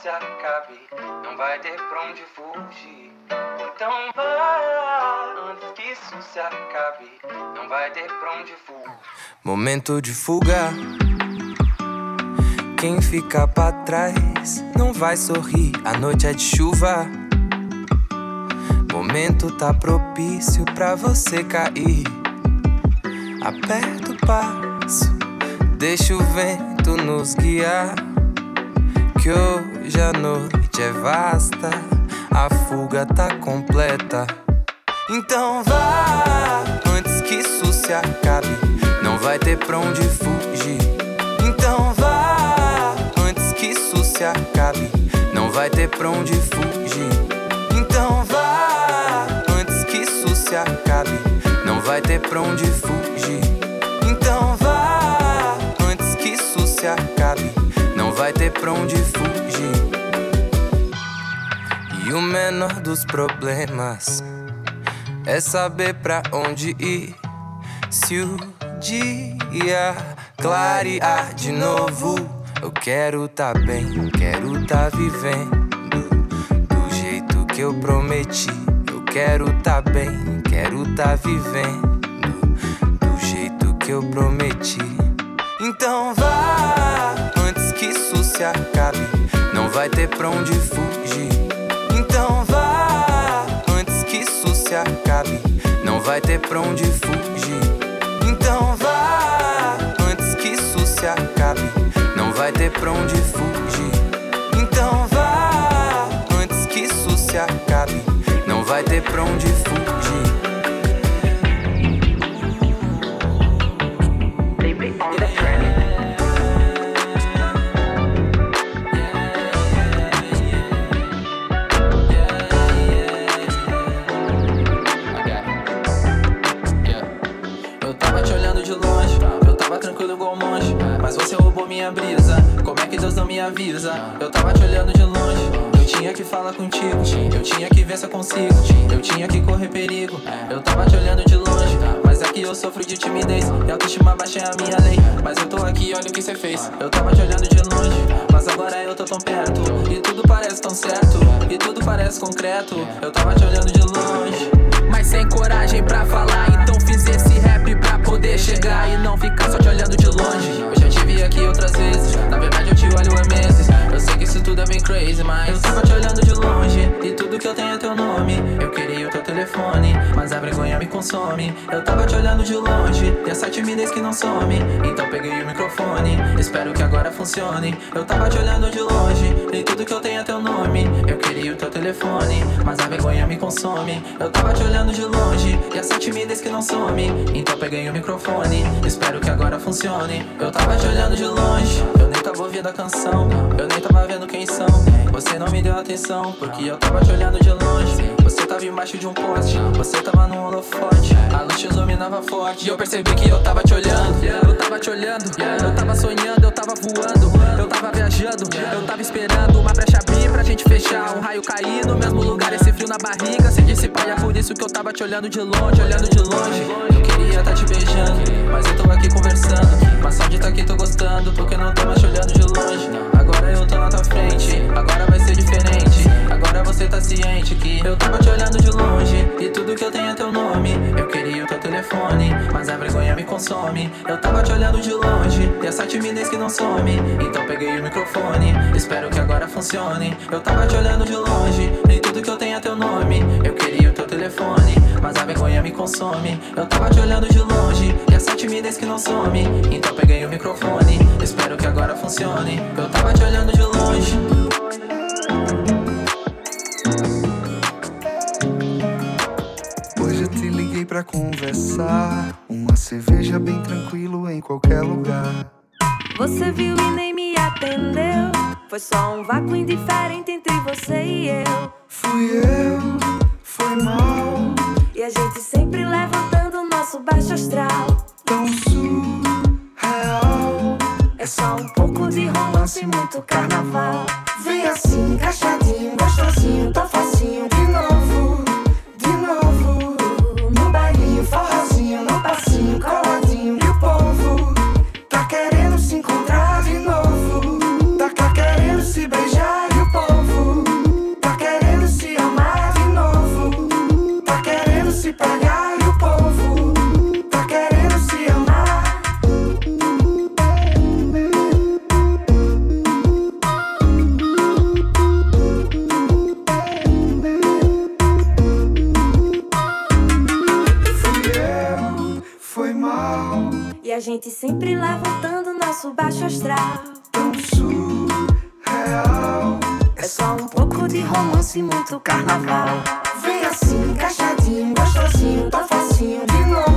se acabe, não vai ter pra onde fugir. Então vá, antes que isso se acabe, não vai ter pra onde fugir. Momento de fuga. Quem fica pra trás não vai sorrir, a noite é de chuva. Momento tá propício pra você cair. Aperta o passo, deixa o vento nos guiar. Que hoje a noite é vasta, a fuga tá completa. Então vá, antes que isso se acabe, não vai ter pra onde fugir. Então vá, antes que isso se acabe, não vai ter pra onde fugir. Então vá, antes que isso se acabe, não vai ter pra onde fugir. Então vá, antes que isso se acabe, vai ter pra onde fugir. E o menor dos problemas é saber pra onde ir. Se o dia clarear de novo, eu quero tá bem, quero tá vivendo do jeito que eu prometi. Eu quero tá bem, quero tá vivendo do jeito que eu prometi. Então vá, que isso se acabe, não vai ter pra onde fugir. Então vá, antes que isso se acabe, não vai ter pra onde fugir. Então vá, antes que isso se acabe, não vai ter pra onde fugir. Então vá, antes que isso se acabe, não vai ter pra onde fugir. Avisa? Eu tava te olhando de longe, eu tinha que falar contigo. Eu tinha que ver se eu consigo, eu tinha que correr perigo. Eu tava te olhando de longe, mas aqui eu sofro de timidez. E autoestima baixa é a minha lei. Mas eu tô aqui, olha o que você fez. Eu tava te olhando de longe, mas agora eu tô tão perto. E tudo parece tão certo, e tudo parece concreto. Eu tava te olhando de longe, mas sem coragem pra falar. Então fiz esse rap pra poder chegar e não ficar só te olhando de longe. Eu já te vi aqui outras vezes, na verdade eu te olho há meses. Eu sei que isso tudo é bem crazy, mas eu tava te olhando de longe e tudo que eu tenho é teu nome. Eu queria o teu telefone, mas a vergonha me consome. Eu tava te olhando de longe e essa timidez que não some. Então peguei o microfone, espero que agora funcione. Eu tava te olhando de longe e tudo que eu tenho é teu nome. Eu queria o teu telefone, mas a vergonha me consome. Eu tava te olhando de longe e essa timidez que não some. Então peguei o microfone, espero que agora funcione. Eu tava te olhando de longe, eu nem tava ouvindo a canção, eu nem tava vendo quem são. Você não me deu atenção, porque eu tava te olhando de longe. Você tava embaixo de um poste, você tava num holofote. A luz te iluminava forte. E eu percebi que eu tava te olhando, eu tava te olhando, eu tava sonhando, eu tava voando, eu tava viajando, eu tava esperando uma brecha abrir pra gente fechar. Um raio cair no mesmo lugar, esse frio na barriga se dissipar. E é por isso que eu tava te olhando de longe, olhando de longe. Eu queria tá te beijando, microfone, espero que agora funcione. Eu tava te olhando de longe e tudo que eu tenho é teu nome. Eu queria o teu telefone, mas a vergonha me consome. Eu tava te olhando de longe e essa timidez que não some. Então peguei o microfone, espero que agora funcione. Eu tava te olhando de longe. Hoje eu te liguei pra conversar. Uma cerveja bem tranquilo em qualquer lugar. Você viu e nem me atendeu. Foi só um vácuo indiferente entre você e eu. Fui eu, foi mal, E a gente sempre levantando o nosso baixo astral. tão surreal. É só um pouco de romance e muito carnaval. Vem assim, encaixadinho, gostosinho, tão facinho. De novo, gente sempre levantando nosso baixo astral. Tão surreal. É só um pouco de romance e muito carnaval. Vem assim, encaixadinho, gostosinho, tá facinho. De novo,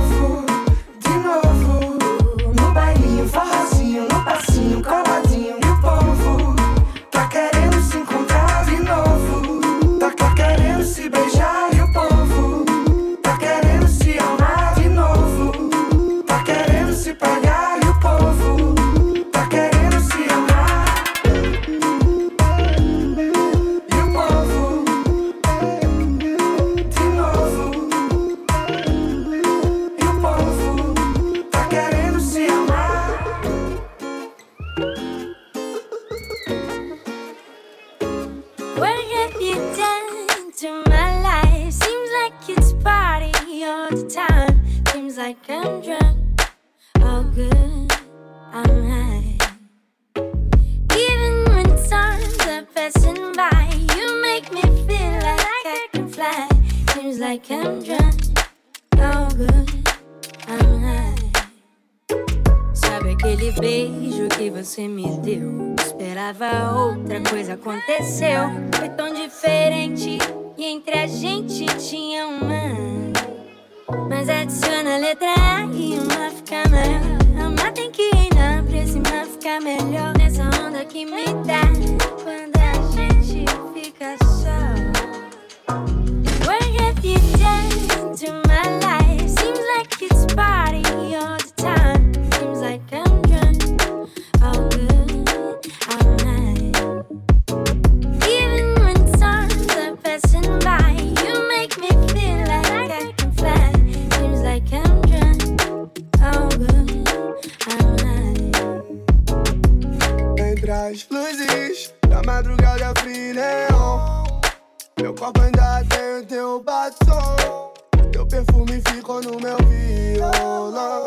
teu batom. Teu perfume ficou no meu violão.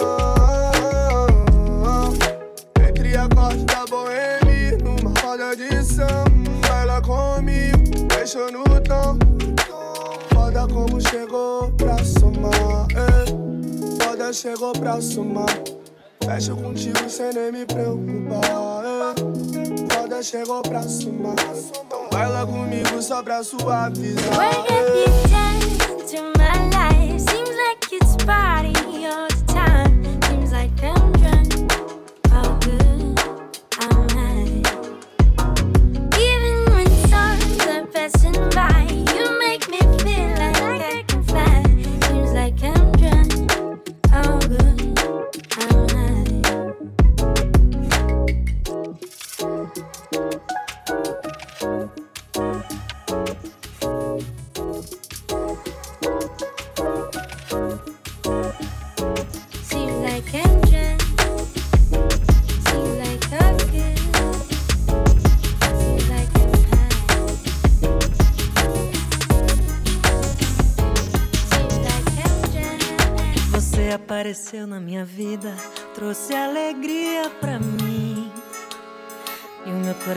Entre acordes da boêmia Numa roda de samba Ela comigo, deixou no tom. Foda como chegou pra somar é. Foda chegou pra somar Fecho contigo sem nem me preocupar. É. Foda chegou pra somar. Então baila comigo só pra suavizar. What have you done to my life? Seems like it's party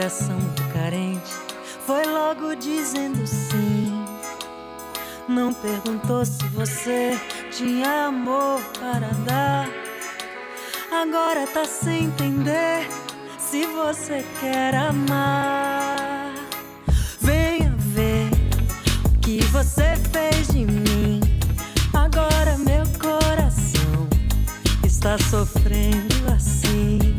coração muito carente foi logo dizendo sim. Não perguntou se você tinha amor para dar. Agora tá sem entender se você quer amar. Venha ver o que você fez de mim. Agora meu coração está sofrendo assim.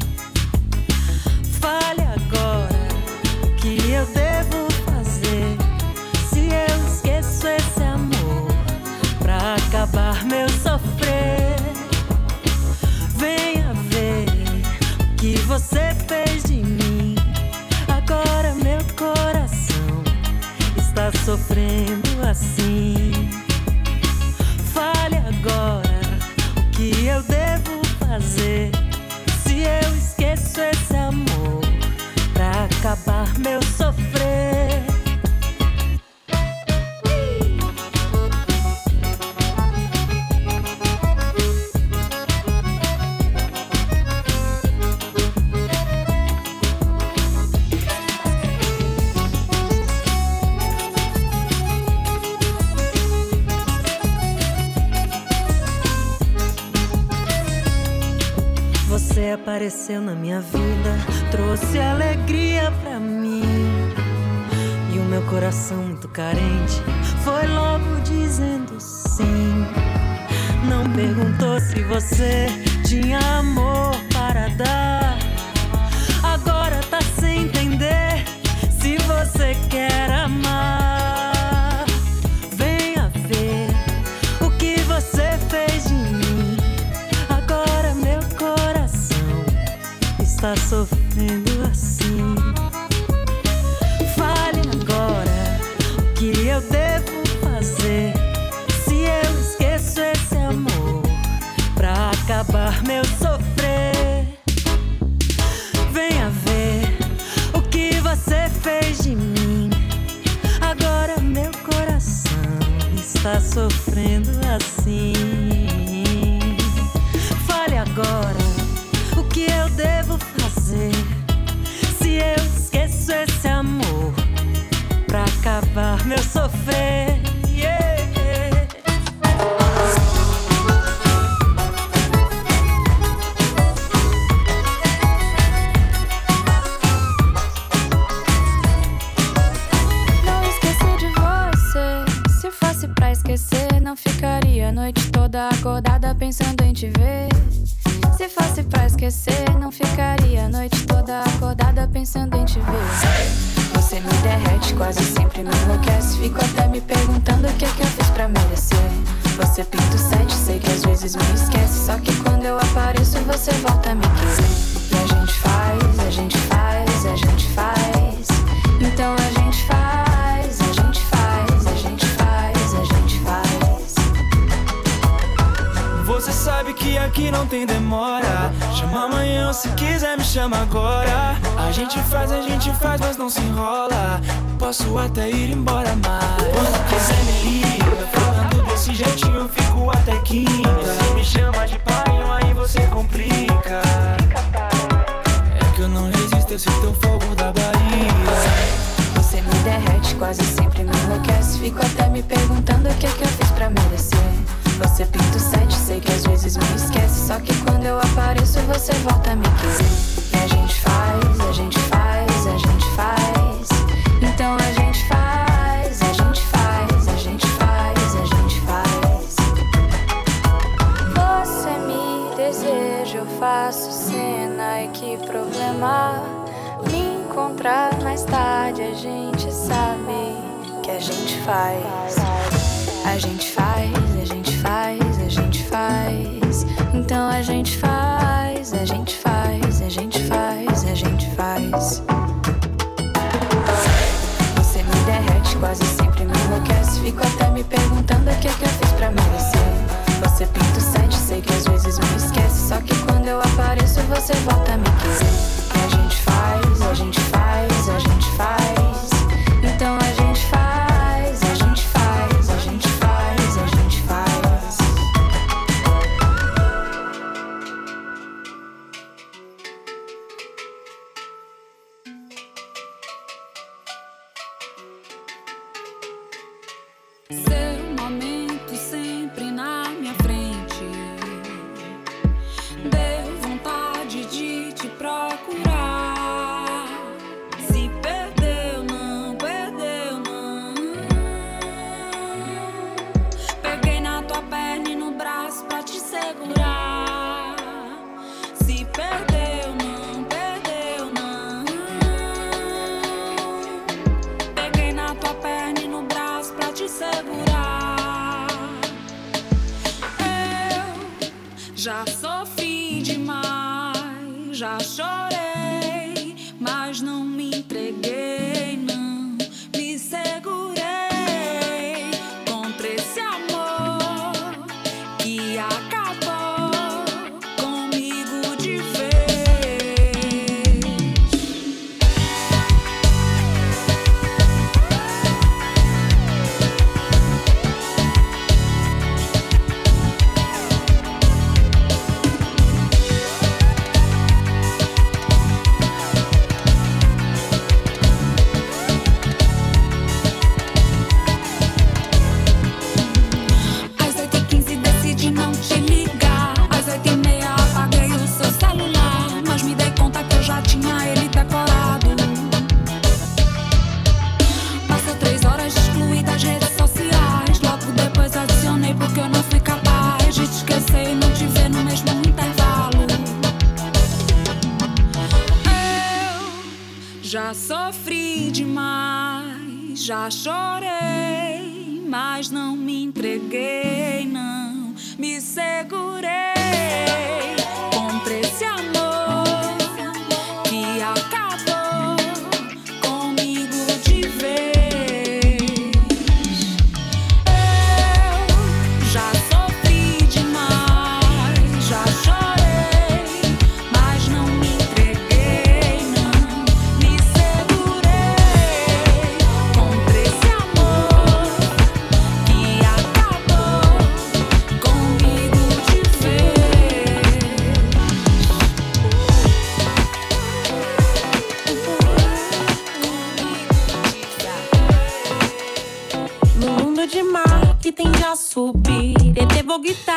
Meu sofrer. Venha ver o que você fez de mim. Agora meu coração está sofrendo assim. Fale agora o que eu devo fazer. Se eu esqueço esse apareceu na minha vida trouxe alegria pra mim. E o meu coração muito carente fazer se eu esqueço esse amor pra acabar meu sofrer? Venha ver o que você fez de mim. Agora meu coração está sofrendo assim. você volta a me querer. E a gente faz, a gente faz, a gente faz. Então a gente faz, a gente faz, a gente faz, a gente faz. Você me deseja, eu faço cena e que problema. Me encontrar mais tarde, a gente sabe que a gente faz. A gente faz, a gente faz, a gente faz. Então a gente faz.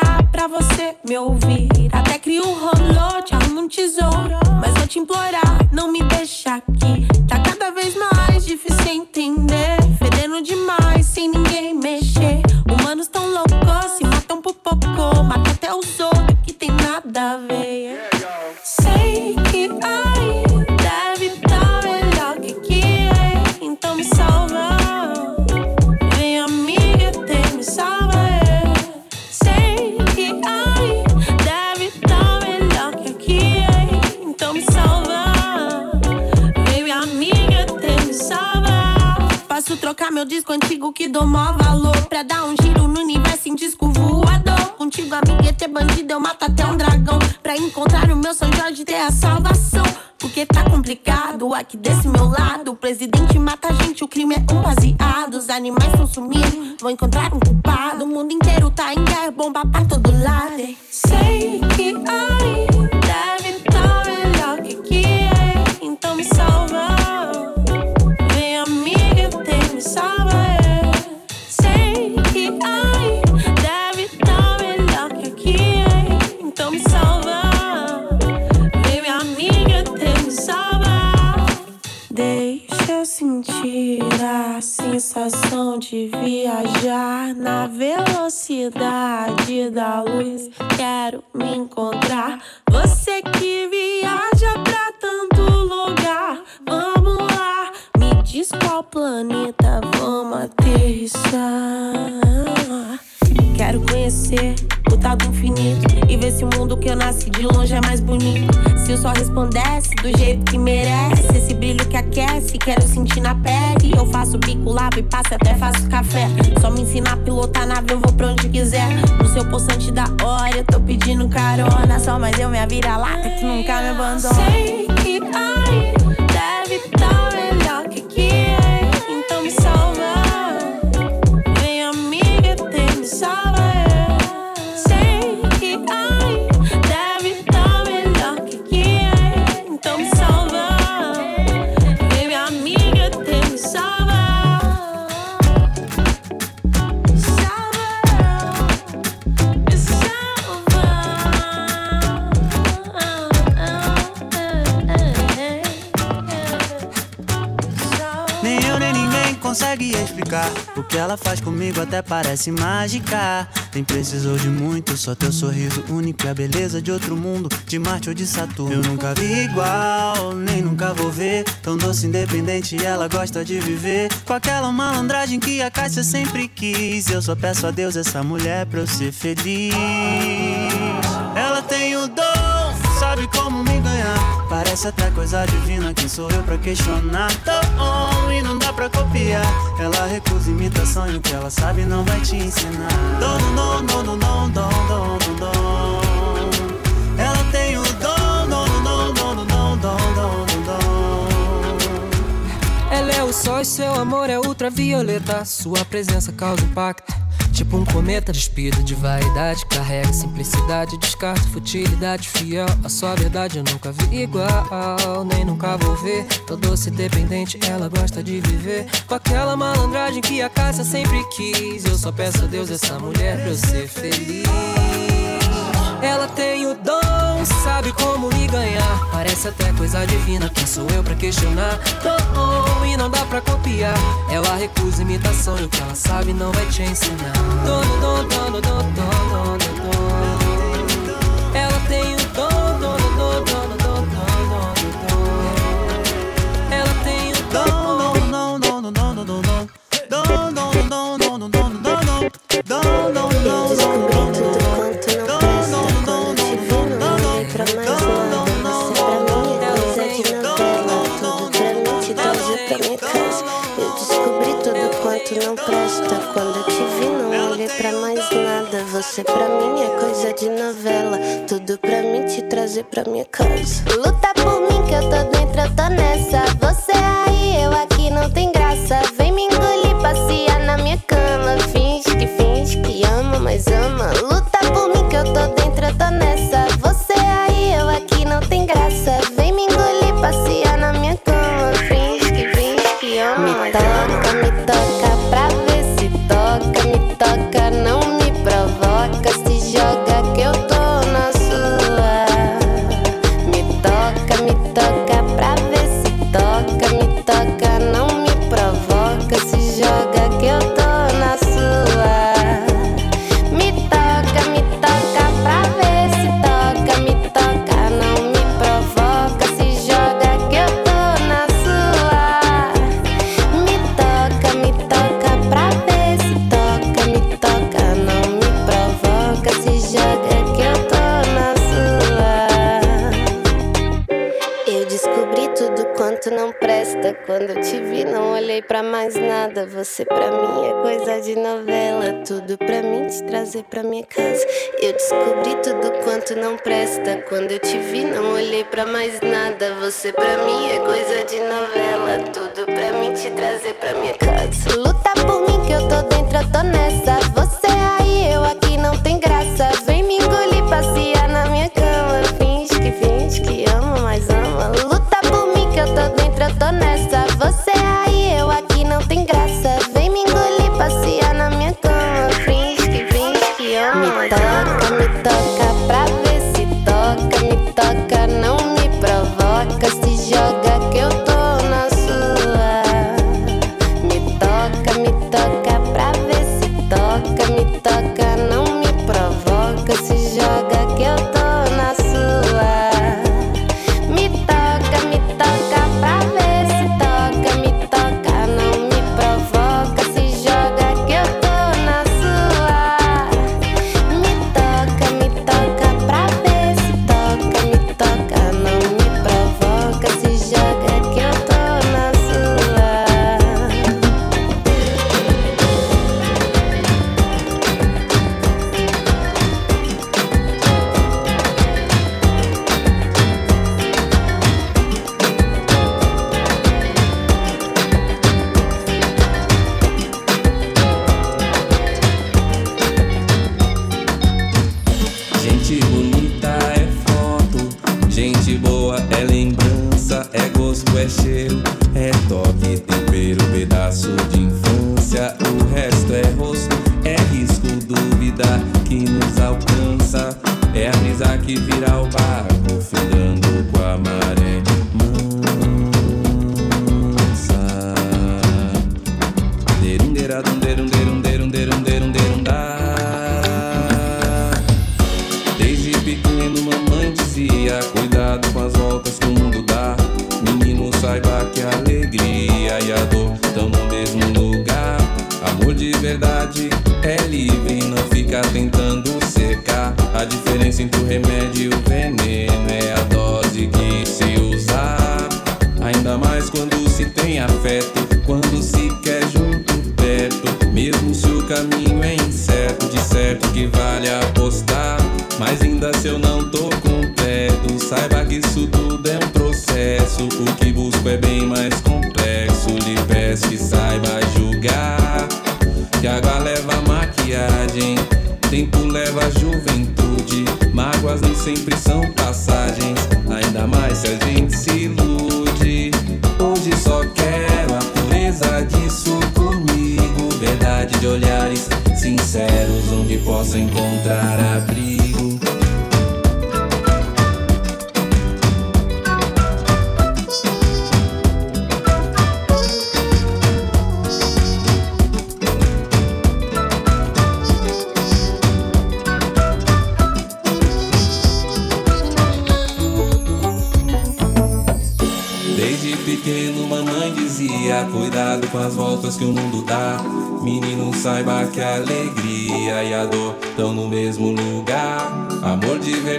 Gritar pra você me ouvir. Até crio um rolô, te arrumo um tesouro. Mas vou te implorar, não me deixa aqui. Tá cada vez mais difícil entender. Fedendo demais, antigo que dou maior valor. Pra dar um giro no universo em disco voador. Contigo, amiga, ter bandido, eu mato até um dragão. Pra encontrar o meu São Jorge ter a salvação. Porque tá complicado aqui desse meu lado. O presidente mata a gente, o crime é um baseado. Os animais estão sumindo, vou encontrar um culpado. O mundo inteiro tá em guerra, bomba pra todo lado. Sei que aí sentir a sensação de viajar na velocidade da luz. Quero me encontrar. Você que viaja pra tanto lugar. Vamos lá, me diz qual planeta vamos aterrissar. Quero conhecer o tal do infinito e ver se o mundo que eu nasci de longe é mais bonito. Se o sol resplandece do jeito que merece, esse brilho que aquece, quero sentir na pele. Eu faço bico, lavo e passo até faço café. Só me ensina a pilotar nave, eu vou pra onde quiser. No seu poçante da hora, eu tô pedindo carona. Só mais eu, minha vira-lata, que nunca me abandona. Sei que ai, que ela faz comigo até parece mágica. Nem precisou de muito, só teu sorriso único. E a beleza de outro mundo, de Marte ou de Saturno. Eu nunca vi igual, nem nunca vou ver. Tão doce, independente, ela gosta de viver. Com aquela malandragem que a Cássia sempre quis. Eu só peço a Deus essa mulher pra eu ser feliz Parece até coisa divina, quem sou eu pra questionar? Tô e não dá pra copiar. Ela recusa imitação e o que ela sabe não vai te ensinar. Dom, dom, dom, dom, dom, dom, dom, dom. Ela tem o dom, dom, dom, dom, dom, dom, dom, dom. Ela é o sol e seu amor é ultravioleta. Sua presença causa impacto. Tipo um cometa despido de vaidade. Carrega simplicidade, descarta futilidade. Fiel à sua verdade eu nunca vi igual Nem nunca vou ver. Tô doce dependente, ela gosta de viver. Com aquela malandragem que a caça sempre quis. Eu só peço a Deus essa mulher pra eu ser feliz. Ela tem o dom, não sabe como me ganhar. Parece até coisa divina, quem sou eu pra questionar? Não, oh, e não dá pra copiar. Ela recusa imitação e o que ela sabe não vai te ensinar. Dono, dono, dono, dono, dono, dono. Ela tem o dono, dono, dono, dono, dono, dono, dono. Ela tem o dono, dono, dono, dono, dono, dono, dono, dono, dono, Você pra mim é coisa de novela. Tudo pra mim te trazer pra minha casa. Luta não presta. Quando eu te vi, não olhei para mais nada. Você pra mim é coisa de novela. Tudo pra mim te trazer pra minha casa. Eu descobri tudo quanto não presta. Quando eu te vi, não olhei para mais nada. Você pra mim é coisa de novela. Tudo pra mim te trazer pra minha casa. Luta por mim que eu tô dentro, eu tô nessa. Você aí, eu aqui não tem graça.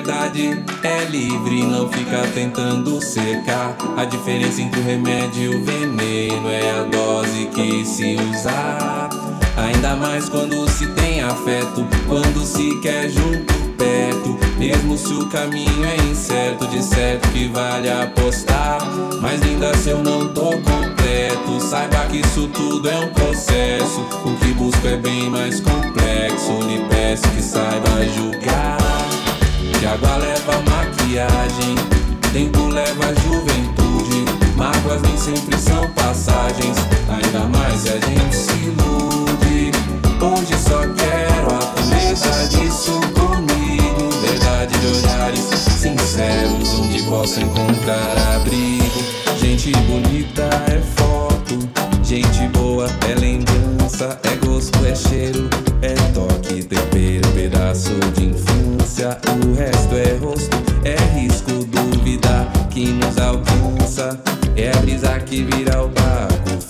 verdade é livre, não fica tentando secar. A diferença entre o remédio e o veneno é a dose que se usar. Ainda mais quando se tem afeto, quando se quer junto perto. Mesmo se o caminho é incerto, de certo que vale apostar. Mas ainda se eu não tô completo, saiba que isso tudo é um processo. O que busco é bem mais complexo, lhe peço que saiba julgar. Que água leva maquiagem, tempo leva juventude. Mágoas nem sempre são passagens, ainda mais se a gente se ilude. Hoje só quero a pureza disso comigo. Verdade de olhares sinceros, onde posso encontrar abrigo. Gente bonita é foto, gente boa é lembrança, é gosto, é cheiro, é toque, tempero, pedaço de infância distância, o resto é rosto, é risco, dúvida que nos alcança, é a brisa que vira o barco.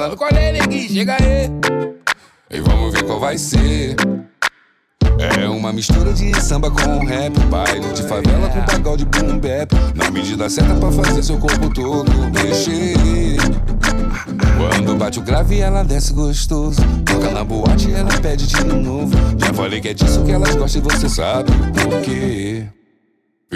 falando. Chega aí. E vamos ver qual vai ser. É uma mistura de samba com rap, baile de favela com pagode boom bap. Na medida certa pra fazer seu corpo todo mexer. Quando bate o grave, ela desce gostoso. Toca na boate, ela pede de novo. Já falei que é disso que elas gostam e você sabe por quê.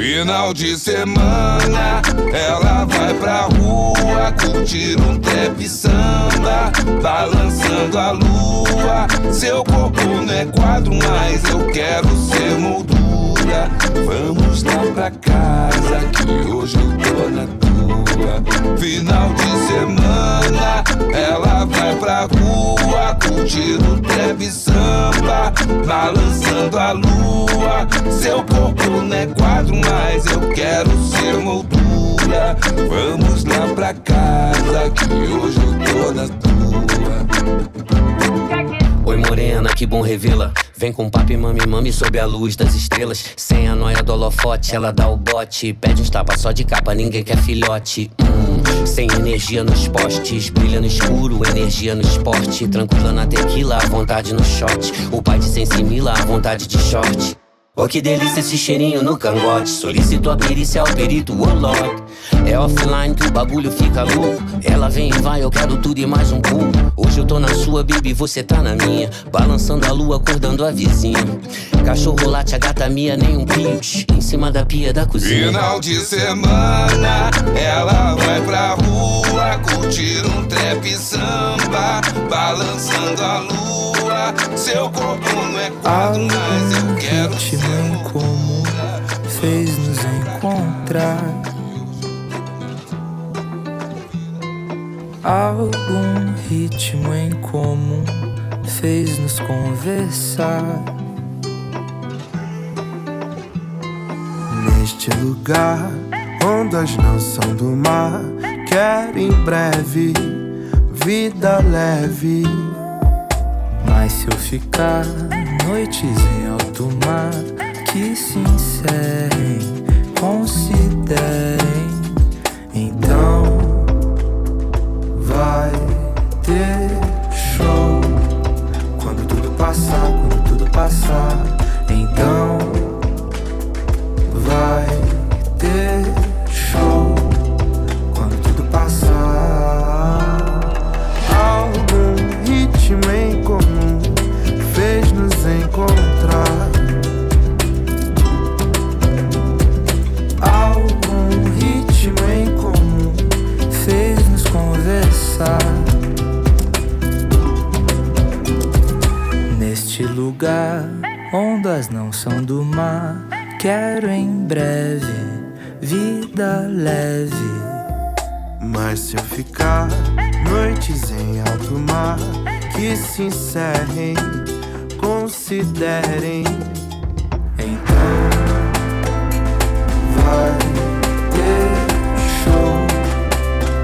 Final de semana, ela vai pra rua curtir um trap samba, balançando a lua. Seu corpo não é quadro, mas eu quero ser moldura. Vamos lá pra casa, que hoje eu tô na tua. Final de semana, ela vai pra rua curtir um trap samba, balançando a lua. Seu corpo não é quadro, mas eu quero ser moldura. Vamos lá pra casa, que hoje eu tô na tua. Oi morena, que bom revê-la Vem com papo mami mami sob a luz das estrelas. Sem a noia do holofote, ela dá o bote. Pede uns tapas só de capa, ninguém quer filhote. Hum, Sem energia nos postes Brilha no escuro, energia no esporte. Tranquila na tequila, à vontade no shot. O pai de sensimila, à vontade de short Oh, que delícia esse cheirinho no cangote. Solicito a perícia ao perito, Lord. É offline que o bagulho fica louco. Ela vem e vai, eu quero tudo e mais um pouco. Hoje eu tô na sua, baby, você tá na minha. Balançando a lua, acordando a vizinha. Cachorro late, a gata minha, nem um pio. Em cima da pia da cozinha. Final de semana, ela vai pra rua curtir um trap samba, balançando a lua. Seu corpo não é quadro, mas eu quero ser em comum fez nos encontrar. Algum ritmo em comum fez nos conversar. Neste lugar, ondas não são do mar. Quero em breve vida leve. Mas se eu ficar noites em alto mar que se encerrem, considerem, então vai ter show quando tudo passar, quando tudo passar, então vai ter show quando tudo passar. Algum ritmo ondas não são do mar. Quero em breve vida leve. Mas se eu ficar noites em alto mar que se encerrem, considerem. Então vai ter show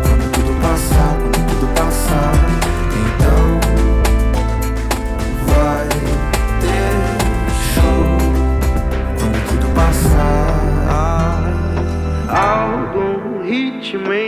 quando tudo passar, Algum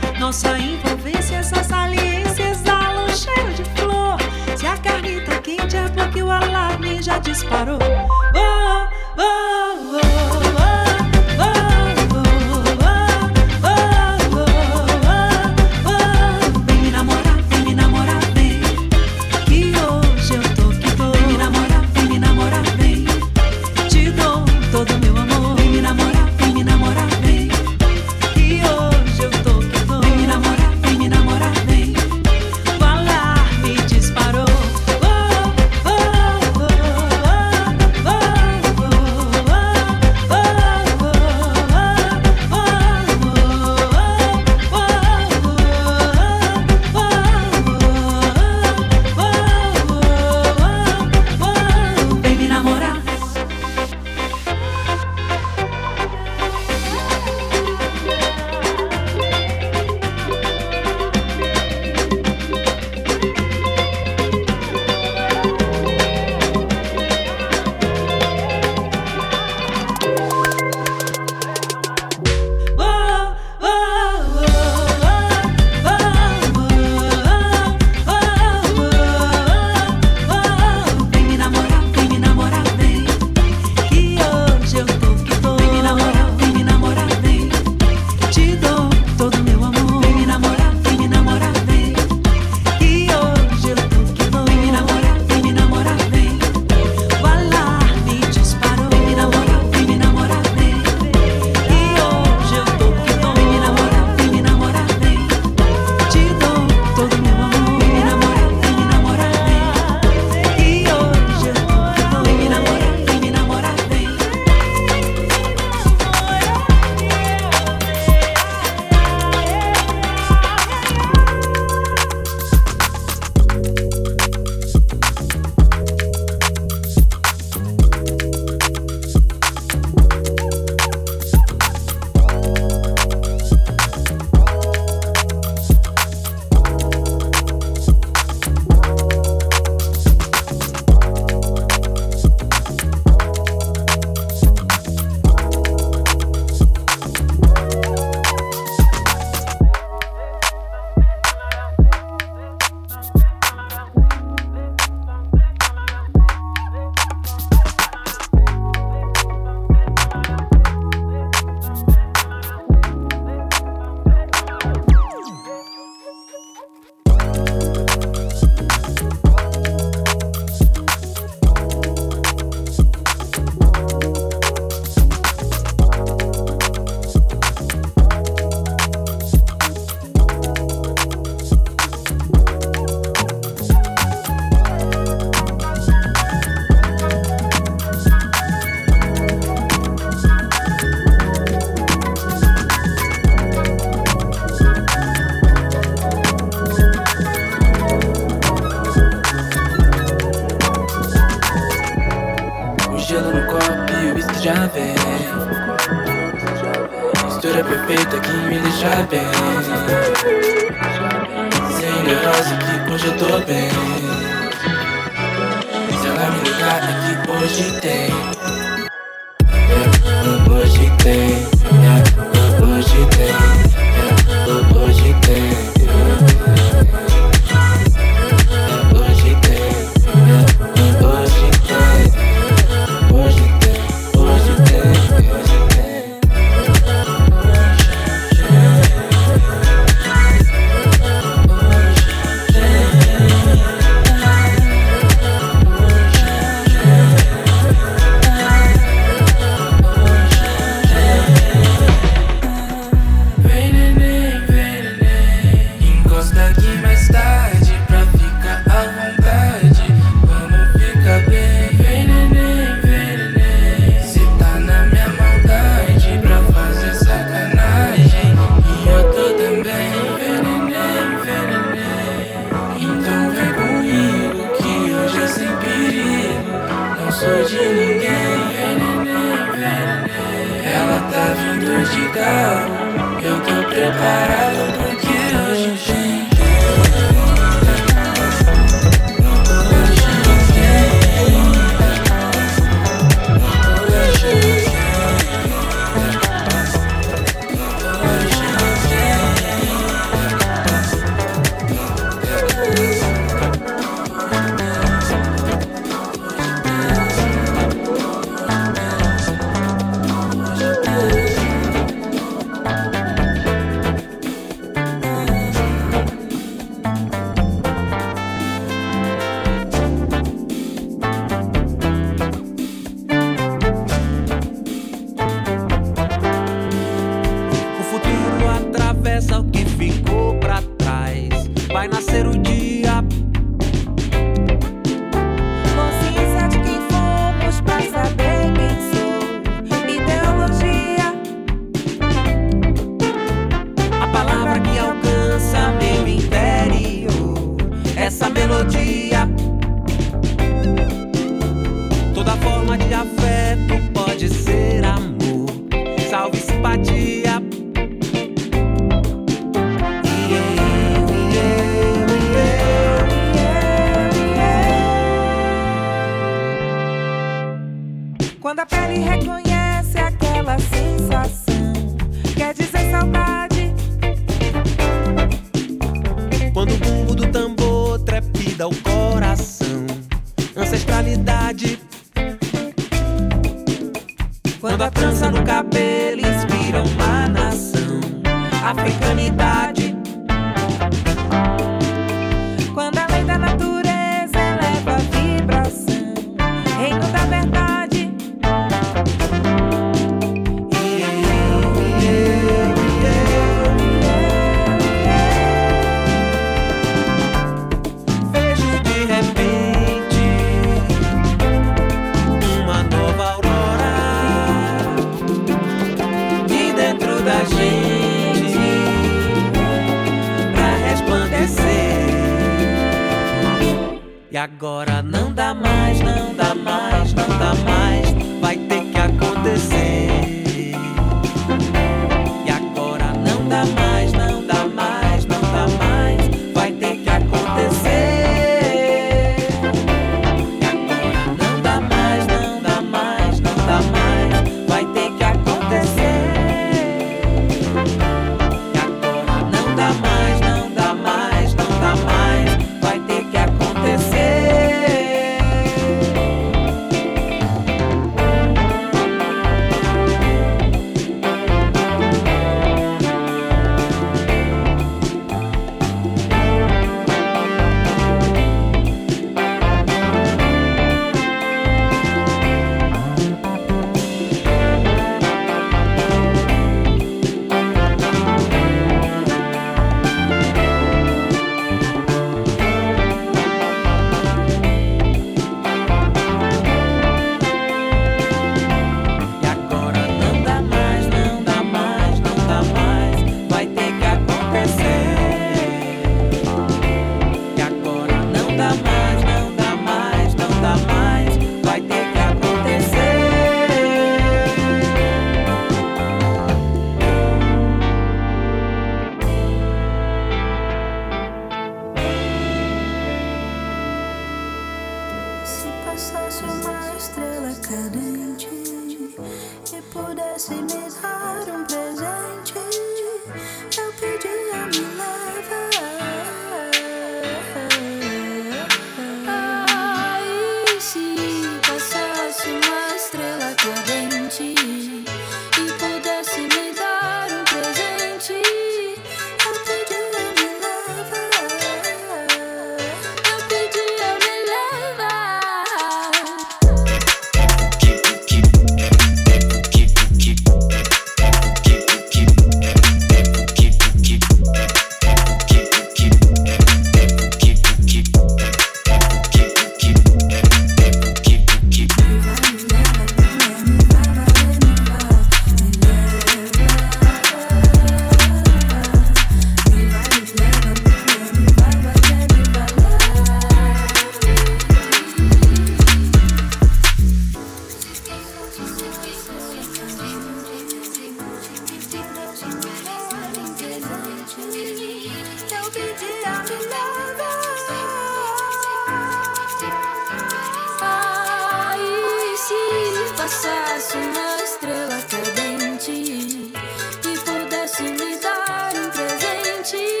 cheese.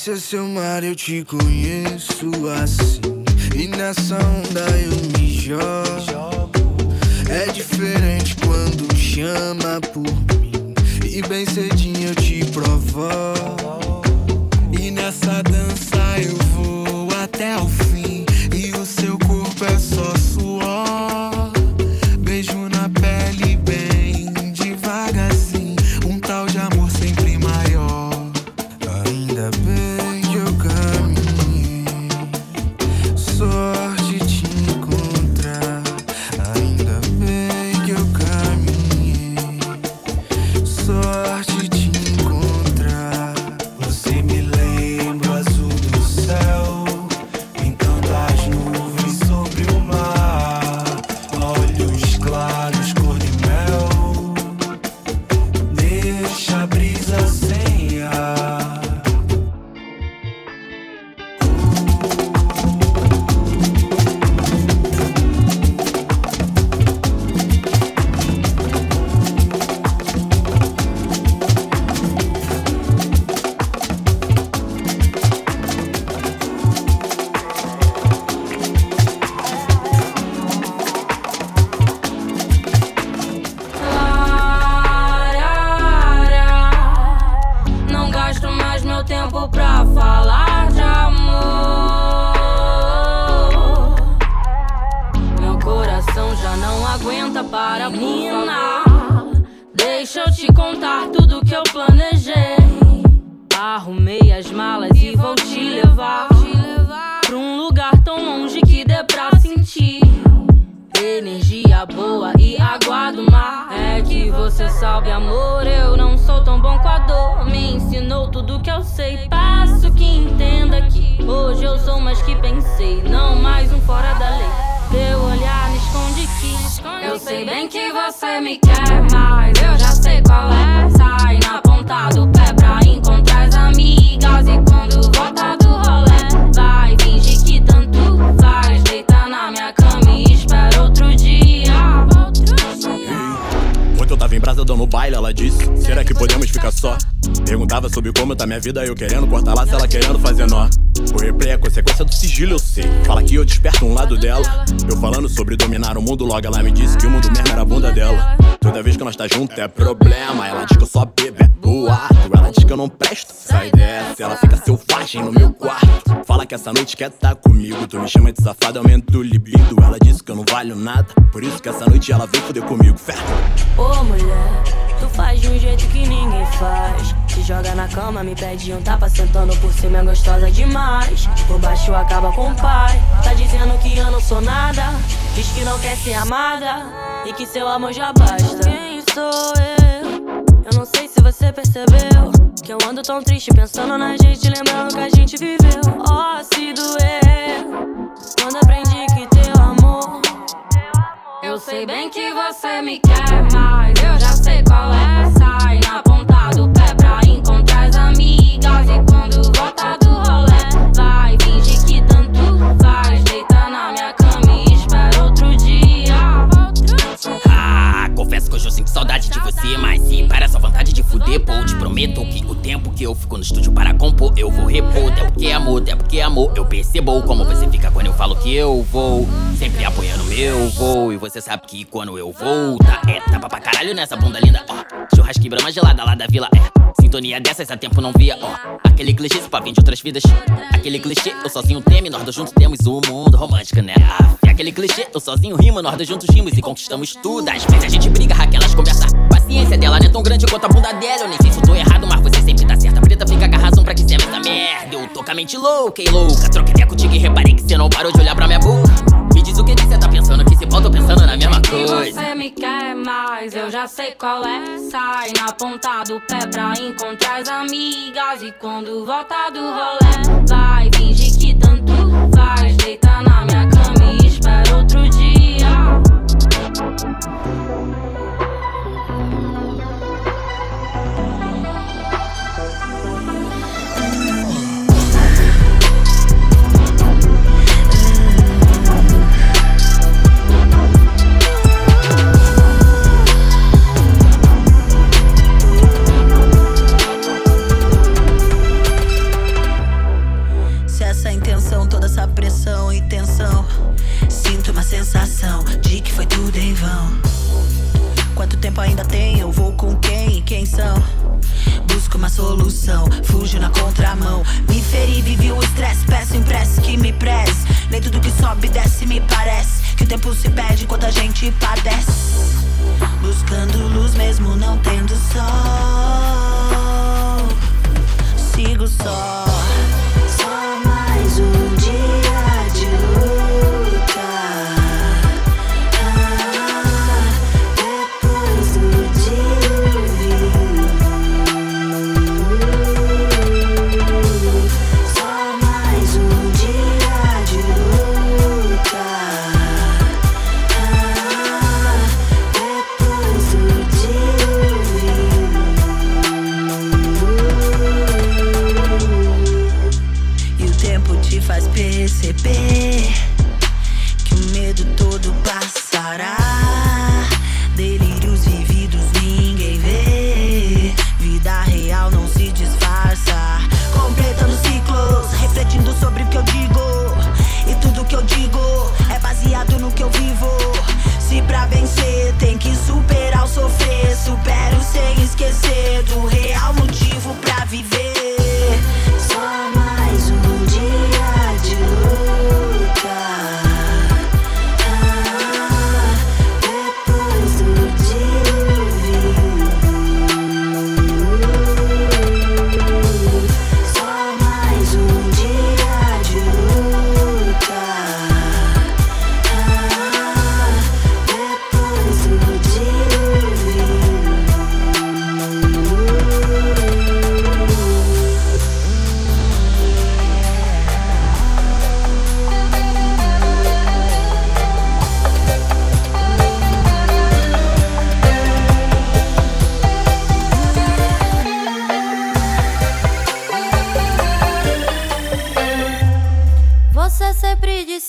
Esse é seu mar, eu te conheço assim. E nessa onda eu me jogo. É diferente quando chama por mim. E bem cedinho eu te provoco. Hoje eu sou mais que pensei. Não mais um fora da lei. Teu olhar me esconde que eu sei bem que você me quer, mas eu já sei qual é. Sai na ponta do pé pra encontrar as amigas. E quando volta do rolê, vai fingir que tanto faz. Deita na minha cama e espera outro dia. Ontem eu tava em brasa dando baile, ela disse: Será que podemos ficar só? Perguntava sobre como tá minha vida, eu querendo cortar laço, ela querendo fazer nó. O replay é consequência do sigilo, eu sei. Fala que eu desperto um lado dela. Eu falando sobre dominar o mundo, logo ela me disse que o mundo mesmo era a bunda dela. Toda vez que nós tá junto é problema. Ela diz que eu só bebo, é boato. Ela diz que eu não presto, sai dessa. Ela fica selvagem no meu quarto. Fala que essa noite quer tá comigo. Tu me chama de safado, aumenta o libido. Ela disse que eu não valho nada. Por isso que essa noite ela veio foder comigo, fé. Ô mulher, tu faz de um jeito que ninguém faz. Se joga na cama, me pede um tapa, sentando por cima é gostosa demais. Por baixo acaba com o pai. Tá dizendo que eu não sou nada. Diz que não quer ser amada e que seu amor já basta. Quem sou eu? Eu não sei se você percebeu. Que eu ando tão triste pensando na gente, lembrando que a gente viveu. Ó, se doeu. Quando aprendi que teu amor eu sei bem que você me quer, mas eu já sei qual é. Sai na prometo que o tempo que eu fico no estúdio para compor, eu vou repor. Até porque amor, até porque amor, eu percebo como você fica quando eu falo que eu vou. Sempre apoiando meu voo, e você sabe que quando eu vou, tá, é tapa pra caralho nessa bunda linda, ó. Churrasque brama gelada lá da vila, é. Sinto sintonia dessas há tempo não via. Ó, aquele clichê se pavim de outras vidas. Aquele clichê, eu sozinho teme, nós dois juntos temos o mundo romântico, né? É aquele clichê, eu sozinho rima, nós dois juntos rimos e conquistamos tudo. Às vezes a gente briga, Raquelas conversa. Paciência dela não é tão grande quanto a bunda dela. Eu nem sei se eu tô errado, mas você sempre tá certa. Preta fica com a razão pra dizer essa merda. Eu tô com a mente louca e louca. Troquei ideia contigo e reparei que você não parou de olhar pra minha boca. Me diz o que você tá pensando, que se tô pensando na mesma coisa. Você me quer mais, eu já sei qual é. Sai na ponta do pé pra encontrar as amigas. E quando volta do rolê, vai fingir que tanto faz. Deita na tempo ainda tem? Eu vou com quem e quem são? Busco uma solução, fujo na contramão. Me feri, vivi o estresse, peço impresso que me preze. Nem tudo que sobe e desce me parece. Que o tempo se perde enquanto a gente padece. Buscando luz mesmo não tendo sol.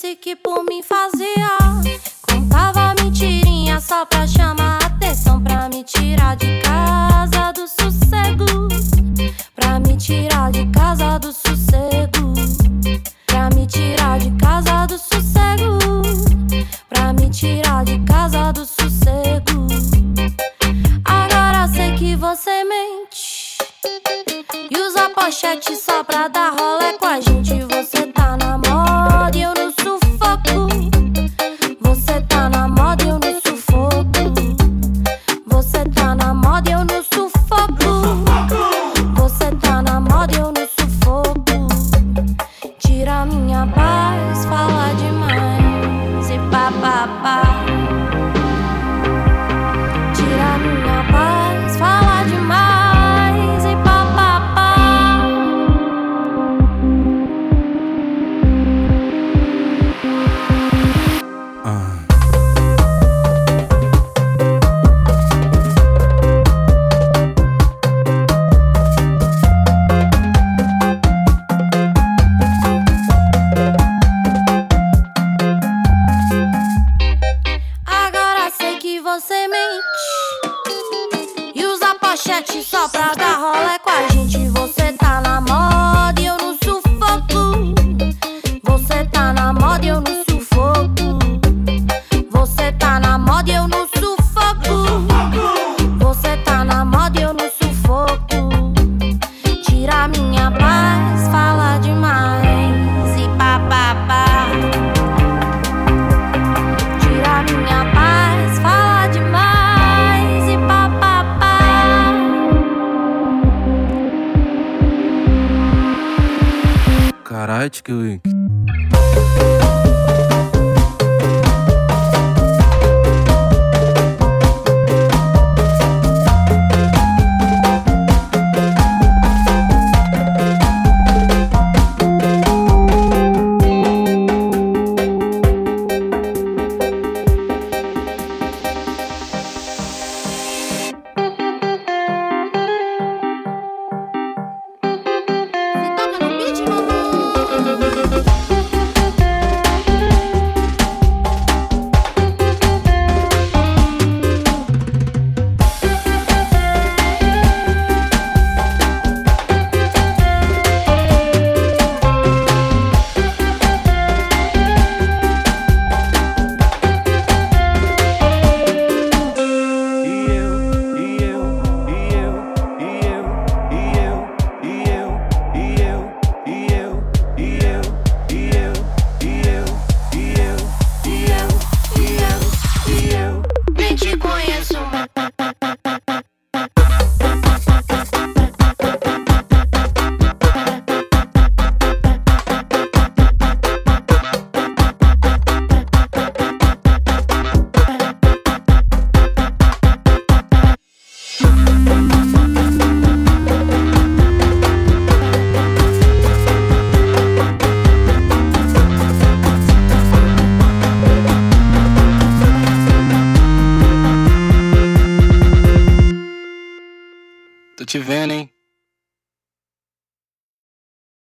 Disse que por mim fazia. Contava mentirinha só pra chamar atenção. Pra me tirar de Arrête que.